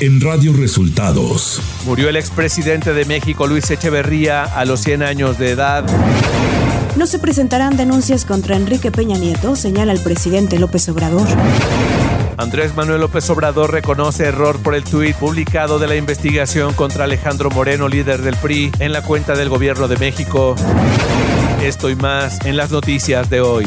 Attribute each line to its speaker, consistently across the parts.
Speaker 1: en Radio Resultados.
Speaker 2: Murió el expresidente de México, Luis Echeverría, a los 100 años de edad.
Speaker 3: No se presentarán denuncias contra Enrique Peña Nieto, señala el presidente López Obrador.
Speaker 2: Andrés Manuel López Obrador reconoce error por el tuit publicado de la investigación contra Alejandro Moreno, líder del PRI, en la cuenta del gobierno de México. Esto y más en las noticias de hoy.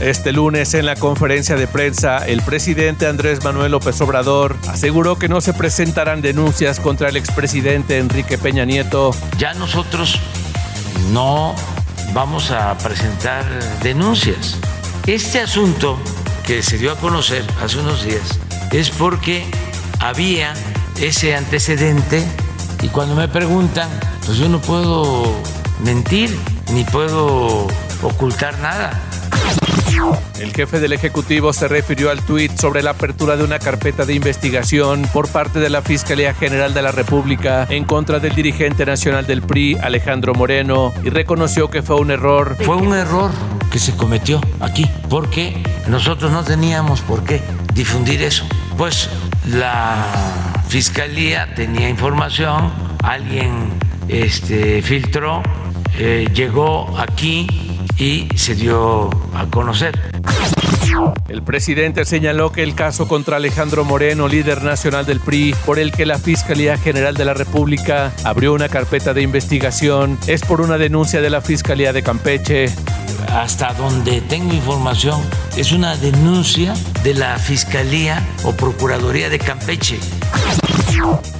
Speaker 2: Este lunes en la conferencia de prensa, el presidente Andrés Manuel López Obrador aseguró que no se presentarán denuncias contra el expresidente Enrique Peña Nieto.
Speaker 4: Ya nosotros no vamos a presentar denuncias. Este asunto que se dio a conocer hace unos días es porque había ese antecedente y cuando me preguntan, pues yo no puedo mentir ni puedo ocultar nada.
Speaker 2: El jefe del Ejecutivo se refirió al tuit sobre la apertura de una carpeta de investigación por parte de la Fiscalía General de la República en contra del dirigente nacional del PRI, Alejandro Moreno, y reconoció que fue un error.
Speaker 4: Fue un error que se cometió aquí, porque nosotros no teníamos por qué difundir eso. Pues la Fiscalía tenía información, alguien este, filtró, eh, llegó aquí y se dio a conocer.
Speaker 2: El presidente señaló que el caso contra Alejandro Moreno, líder nacional del PRI, por el que la Fiscalía General de la República abrió una carpeta de investigación, es por una denuncia de la Fiscalía de Campeche.
Speaker 4: Hasta donde tengo información, es una denuncia de la Fiscalía o Procuraduría de Campeche.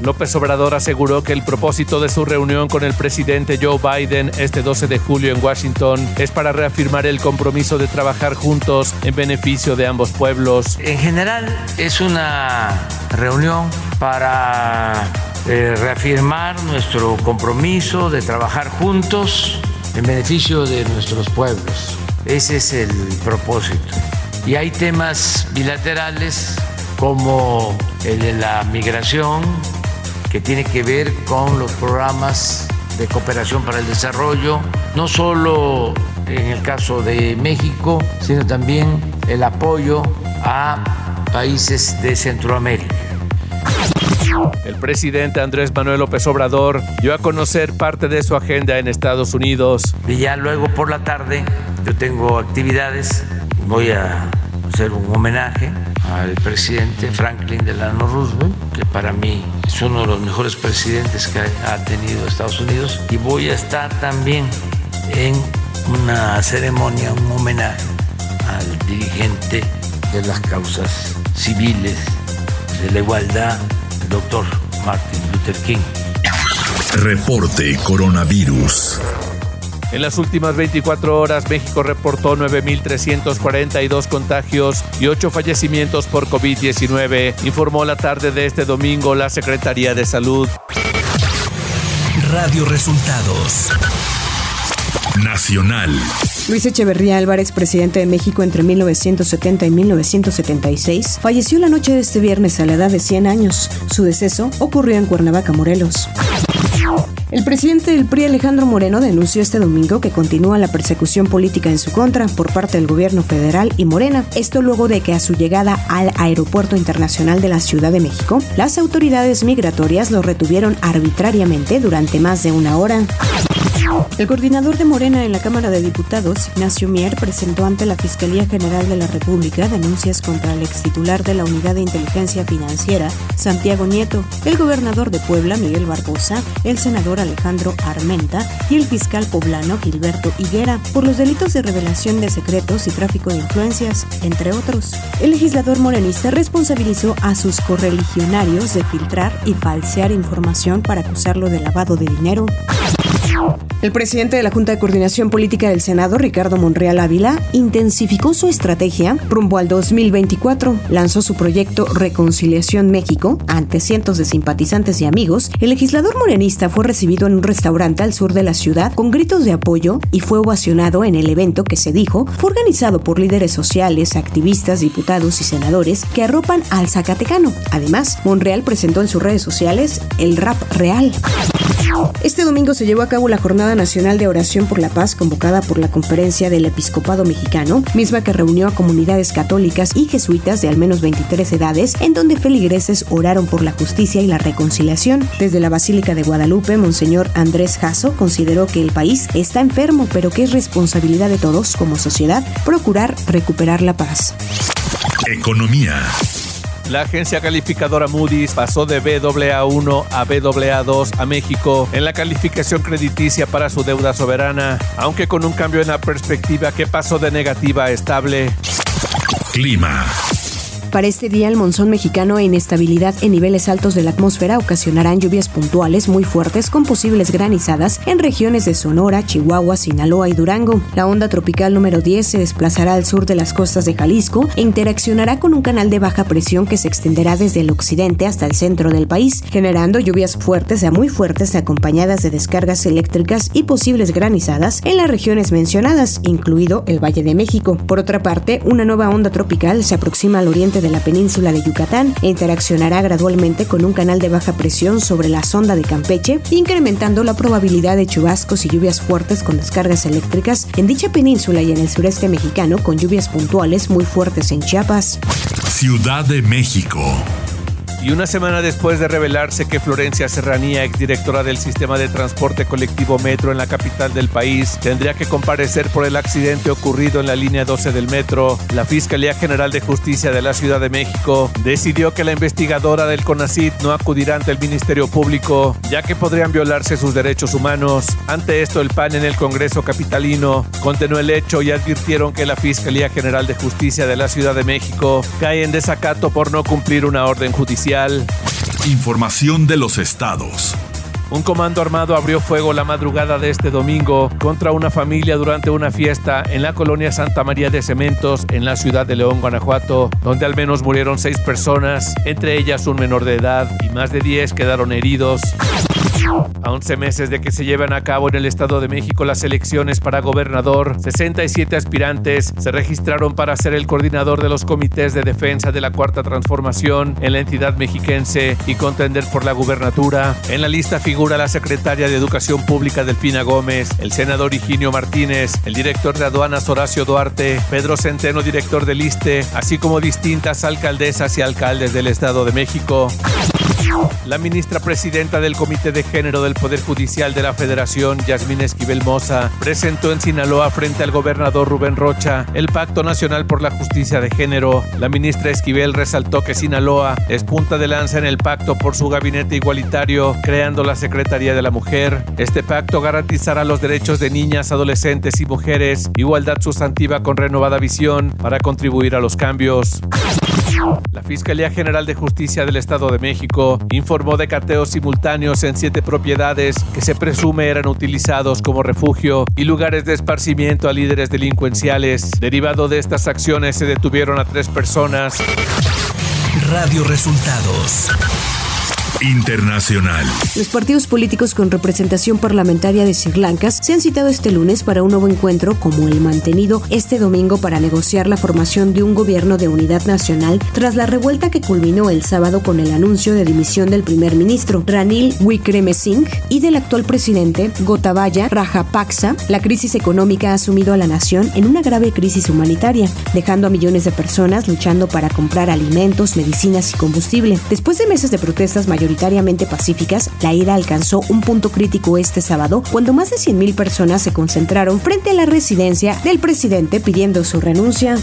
Speaker 2: López Obrador aseguró que el propósito de su reunión con el presidente Joe Biden este 12 de julio en Washington es para reafirmar el compromiso de trabajar juntos en beneficio de ambos pueblos.
Speaker 4: En general es una reunión para eh, reafirmar nuestro compromiso de trabajar juntos en beneficio de nuestros pueblos. Ese es el propósito. Y hay temas bilaterales como el de la migración, que tiene que ver con los programas de cooperación para el desarrollo, no solo en el caso de México, sino también el apoyo a países de Centroamérica.
Speaker 2: El presidente Andrés Manuel López Obrador dio a conocer parte de su agenda en Estados Unidos.
Speaker 4: Y ya luego por la tarde yo tengo actividades, voy a hacer un homenaje al presidente Franklin Delano Roosevelt, que para mí es uno de los mejores presidentes que ha tenido Estados Unidos, y voy a estar también en una ceremonia, un homenaje al dirigente de las causas civiles de la igualdad, el doctor Martin Luther King.
Speaker 1: Reporte Coronavirus.
Speaker 2: En las últimas 24 horas, México reportó 9.342 contagios y 8 fallecimientos por COVID-19, informó la tarde de este domingo la Secretaría de Salud.
Speaker 1: Radio Resultados. Nacional.
Speaker 3: Luis Echeverría Álvarez, presidente de México entre 1970 y 1976, falleció la noche de este viernes a la edad de 100 años. Su deceso ocurrió en Cuernavaca, Morelos. El presidente del PRI, Alejandro Moreno, denunció este domingo que continúa la persecución política en su contra por parte del gobierno federal y Morena. Esto luego de que a su llegada al Aeropuerto Internacional de la Ciudad de México, las autoridades migratorias lo retuvieron arbitrariamente durante más de una hora. El coordinador de Morena en la Cámara de Diputados, Ignacio Mier, presentó ante la Fiscalía General de la República denuncias contra el ex titular de la Unidad de Inteligencia Financiera, Santiago Nieto, el gobernador de Puebla, Miguel Barbosa, el senador Alejandro Armenta y el fiscal poblano Gilberto Higuera por los delitos de revelación de secretos y tráfico de influencias, entre otros. El legislador morenista responsabilizó a sus correligionarios de filtrar y falsear información para acusarlo de lavado de dinero. El presidente de la Junta de Coordinación Política del Senado, Ricardo Monreal Ávila, intensificó su estrategia rumbo al 2024. Lanzó su proyecto Reconciliación México ante cientos de simpatizantes y amigos. El legislador morenista fue recibido en un restaurante al sur de la ciudad con gritos de apoyo y fue ovacionado en el evento que se dijo fue organizado por líderes sociales, activistas, diputados y senadores que arropan al Zacatecano. Además, Monreal presentó en sus redes sociales el rap real. Este domingo se llevó a cabo la Jornada Nacional de Oración por la Paz convocada por la Conferencia del Episcopado Mexicano, misma que reunió a comunidades católicas y jesuitas de al menos 23 edades, en donde feligreses oraron por la justicia y la reconciliación. Desde la Basílica de Guadalupe, Monseñor Andrés Jasso consideró que el país está enfermo, pero que es responsabilidad de todos como sociedad procurar recuperar la paz.
Speaker 1: Economía.
Speaker 2: La agencia calificadora Moody's pasó de BAA1 a BAA2 a México en la calificación crediticia para su deuda soberana, aunque con un cambio en la perspectiva que pasó de negativa a estable.
Speaker 1: Clima.
Speaker 3: Para este día, el monzón mexicano e inestabilidad en niveles altos de la atmósfera ocasionarán lluvias puntuales muy fuertes con posibles granizadas en regiones de Sonora, Chihuahua, Sinaloa y Durango. La onda tropical número 10 se desplazará al sur de las costas de Jalisco e interaccionará con un canal de baja presión que se extenderá desde el occidente hasta el centro del país, generando lluvias fuertes a muy fuertes acompañadas de descargas eléctricas y posibles granizadas en las regiones mencionadas, incluido el Valle de México. Por otra parte, una nueva onda tropical se aproxima al oriente de la península de Yucatán e interaccionará gradualmente con un canal de baja presión sobre la sonda de Campeche, incrementando la probabilidad de chubascos y lluvias fuertes con descargas eléctricas en dicha península y en el sureste mexicano con lluvias puntuales muy fuertes en Chiapas.
Speaker 1: Ciudad de México.
Speaker 2: Y una semana después de revelarse que Florencia Serranía, exdirectora del sistema de transporte colectivo Metro en la capital del país, tendría que comparecer por el accidente ocurrido en la línea 12 del metro, la Fiscalía General de Justicia de la Ciudad de México decidió que la investigadora del CONACID no acudirá ante el Ministerio Público, ya que podrían violarse sus derechos humanos. Ante esto, el PAN en el Congreso Capitalino condenó el hecho y advirtieron que la Fiscalía General de Justicia de la Ciudad de México cae en desacato por no cumplir una orden judicial
Speaker 1: Información de los estados.
Speaker 2: Un comando armado abrió fuego la madrugada de este domingo contra una familia durante una fiesta en la colonia Santa María de Cementos en la ciudad de León, Guanajuato, donde al menos murieron seis personas, entre ellas un menor de edad, y más de diez quedaron heridos. A 11 meses de que se lleven a cabo en el Estado de México las elecciones para gobernador, 67 aspirantes se registraron para ser el coordinador de los comités de defensa de la Cuarta Transformación en la entidad mexiquense y contender por la gubernatura. En la lista figura la secretaria de Educación Pública Delfina Gómez, el senador Higinio Martínez, el director de aduanas Horacio Duarte, Pedro Centeno, director del ISTE, así como distintas alcaldesas y alcaldes del Estado de México. La ministra presidenta del Comité de Género del Poder Judicial de la Federación, Yasmín Esquivel Moza, presentó en Sinaloa frente al gobernador Rubén Rocha el Pacto Nacional por la Justicia de Género. La ministra Esquivel resaltó que Sinaloa es punta de lanza en el pacto por su gabinete igualitario, creando la Secretaría de la Mujer. Este pacto garantizará los derechos de niñas, adolescentes y mujeres, igualdad sustantiva con renovada visión para contribuir a los cambios. La Fiscalía General de Justicia del Estado de México informó de cateos simultáneos en siete propiedades que se presume eran utilizados como refugio y lugares de esparcimiento a líderes delincuenciales. Derivado de estas acciones se detuvieron a tres personas.
Speaker 1: Radio Resultados. Internacional.
Speaker 3: Los partidos políticos con representación parlamentaria de Sri Lanka se han citado este lunes para un nuevo encuentro como el mantenido este domingo para negociar la formación de un gobierno de unidad nacional tras la revuelta que culminó el sábado con el anuncio de dimisión del primer ministro Ranil Wickremesinghe y del actual presidente Gotabaya Rajapaksa. La crisis económica ha sumido a la nación en una grave crisis humanitaria, dejando a millones de personas luchando para comprar alimentos, medicinas y combustible. Después de meses de protestas mayores mayoritariamente pacíficas, la ira alcanzó un punto crítico este sábado cuando más de 100.000 personas se concentraron frente a la residencia del presidente pidiendo su renuncia.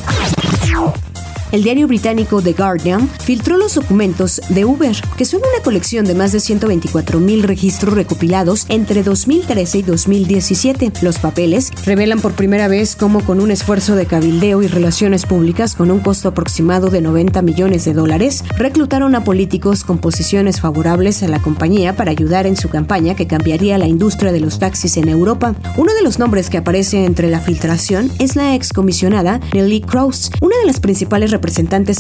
Speaker 3: El diario británico The Guardian filtró los documentos de Uber, que son una colección de más de 124 mil registros recopilados entre 2013 y 2017. Los papeles revelan por primera vez cómo con un esfuerzo de cabildeo y relaciones públicas con un costo aproximado de 90 millones de dólares, reclutaron a políticos con posiciones favorables a la compañía para ayudar en su campaña que cambiaría la industria de los taxis en Europa. Uno de los nombres que aparece entre la filtración es la excomisionada Nelly Krauss, una de las principales representantes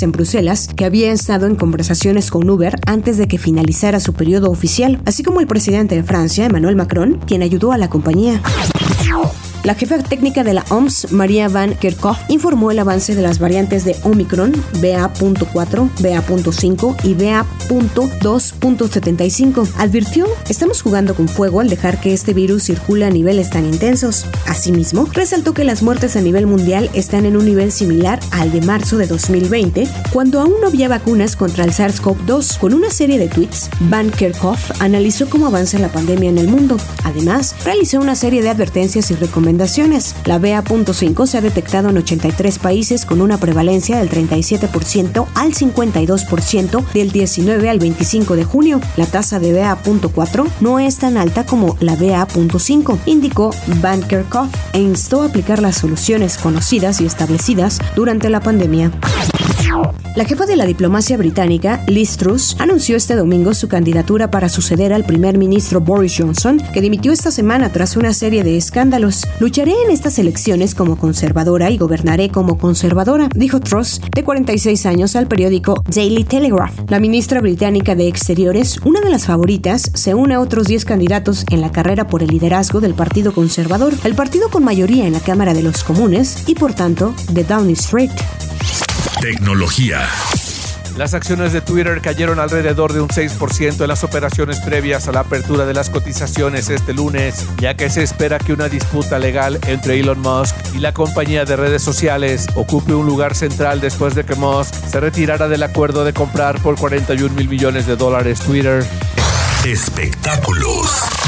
Speaker 3: en Bruselas que había estado en conversaciones con Uber antes de que finalizara su periodo oficial, así como el presidente de Francia, Emmanuel Macron, quien ayudó a la compañía. La jefa técnica de la OMS, María Van Kerkhove, informó el avance de las variantes de Omicron, BA.4, BA.5 y BA.2.75. Advirtió, estamos jugando con fuego al dejar que este virus circule a niveles tan intensos. Asimismo, resaltó que las muertes a nivel mundial están en un nivel similar al de marzo de 2020, cuando aún no había vacunas contra el SARS-CoV-2. Con una serie de tweets, Van Kerkhove analizó cómo avanza la pandemia en el mundo. Además, realizó una serie de advertencias y recomendaciones la BA.5 se ha detectado en 83 países con una prevalencia del 37% al 52% del 19 al 25 de junio. La tasa de BA.4 no es tan alta como la BA.5, indicó Van Kerkhove e instó a aplicar las soluciones conocidas y establecidas durante la pandemia. La jefa de la diplomacia británica, Liz Truss, anunció este domingo su candidatura para suceder al primer ministro Boris Johnson, que dimitió esta semana tras una serie de escándalos. Lucharé en estas elecciones como conservadora y gobernaré como conservadora, dijo Truss, de 46 años, al periódico Daily Telegraph. La ministra británica de Exteriores, una de las favoritas, se une a otros 10 candidatos en la carrera por el liderazgo del Partido Conservador, el partido con mayoría en la Cámara de los Comunes y, por tanto, de Downing Street.
Speaker 1: Tecnología.
Speaker 2: Las acciones de Twitter cayeron alrededor de un 6% en las operaciones previas a la apertura de las cotizaciones este lunes, ya que se espera que una disputa legal entre Elon Musk y la compañía de redes sociales ocupe un lugar central después de que Musk se retirara del acuerdo de comprar por 41 mil millones de dólares Twitter.
Speaker 1: Espectáculos.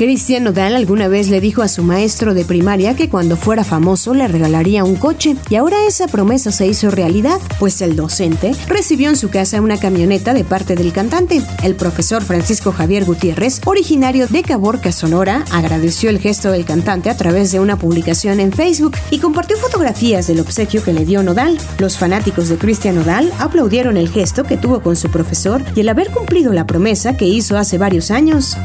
Speaker 3: Cristian Nodal alguna vez le dijo a su maestro de primaria que cuando fuera famoso le regalaría un coche y ahora esa promesa se hizo realidad, pues el docente recibió en su casa una camioneta de parte del cantante. El profesor Francisco Javier Gutiérrez, originario de Caborca, Sonora, agradeció el gesto del cantante a través de una publicación en Facebook y compartió fotografías del obsequio que le dio Nodal. Los fanáticos de Cristian Nodal aplaudieron el gesto que tuvo con su profesor y el haber cumplido la promesa que hizo hace varios años.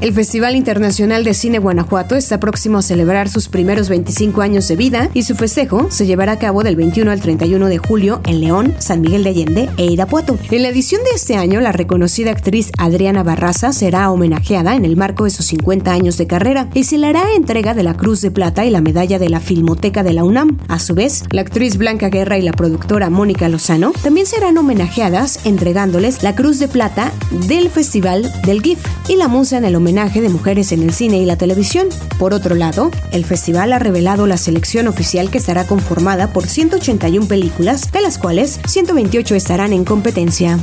Speaker 3: El Festival Internacional de Cine Guanajuato está próximo a celebrar sus primeros 25 años de vida y su festejo se llevará a cabo del 21 al 31 de julio en León, San Miguel de Allende e Irapuato. En la edición de este año, la reconocida actriz Adriana Barraza será homenajeada en el marco de sus 50 años de carrera y se le hará entrega de la Cruz de Plata y la medalla de la Filmoteca de la UNAM. A su vez, la actriz Blanca Guerra y la productora Mónica Lozano también serán homenajeadas entregándoles la Cruz de Plata del Festival del GIF y la musa en el homenaje de mujeres en el cine y la televisión. Por otro lado, el festival ha revelado la selección oficial que estará conformada por 181 películas, de las cuales 128 estarán en competencia.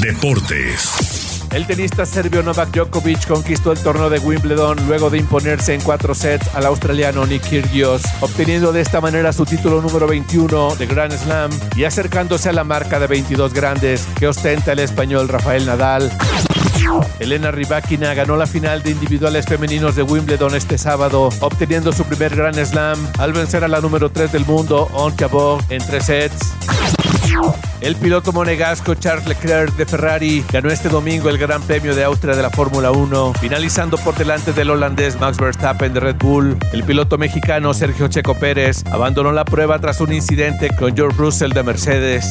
Speaker 1: Deportes.
Speaker 2: El tenista serbio Novak Djokovic conquistó el torneo de Wimbledon luego de imponerse en cuatro sets al australiano Nick Kyrgios, obteniendo de esta manera su título número 21 de Grand Slam y acercándose a la marca de 22 grandes que ostenta el español Rafael Nadal. Elena Rybakina ganó la final de individuales femeninos de Wimbledon este sábado, obteniendo su primer Grand Slam al vencer a la número 3 del mundo, On Jabeur, en tres sets. El piloto monegasco Charles Leclerc de Ferrari ganó este domingo el Gran Premio de Austria de la Fórmula 1, finalizando por delante del holandés Max Verstappen de Red Bull. El piloto mexicano Sergio Checo Pérez abandonó la prueba tras un incidente con George Russell de Mercedes.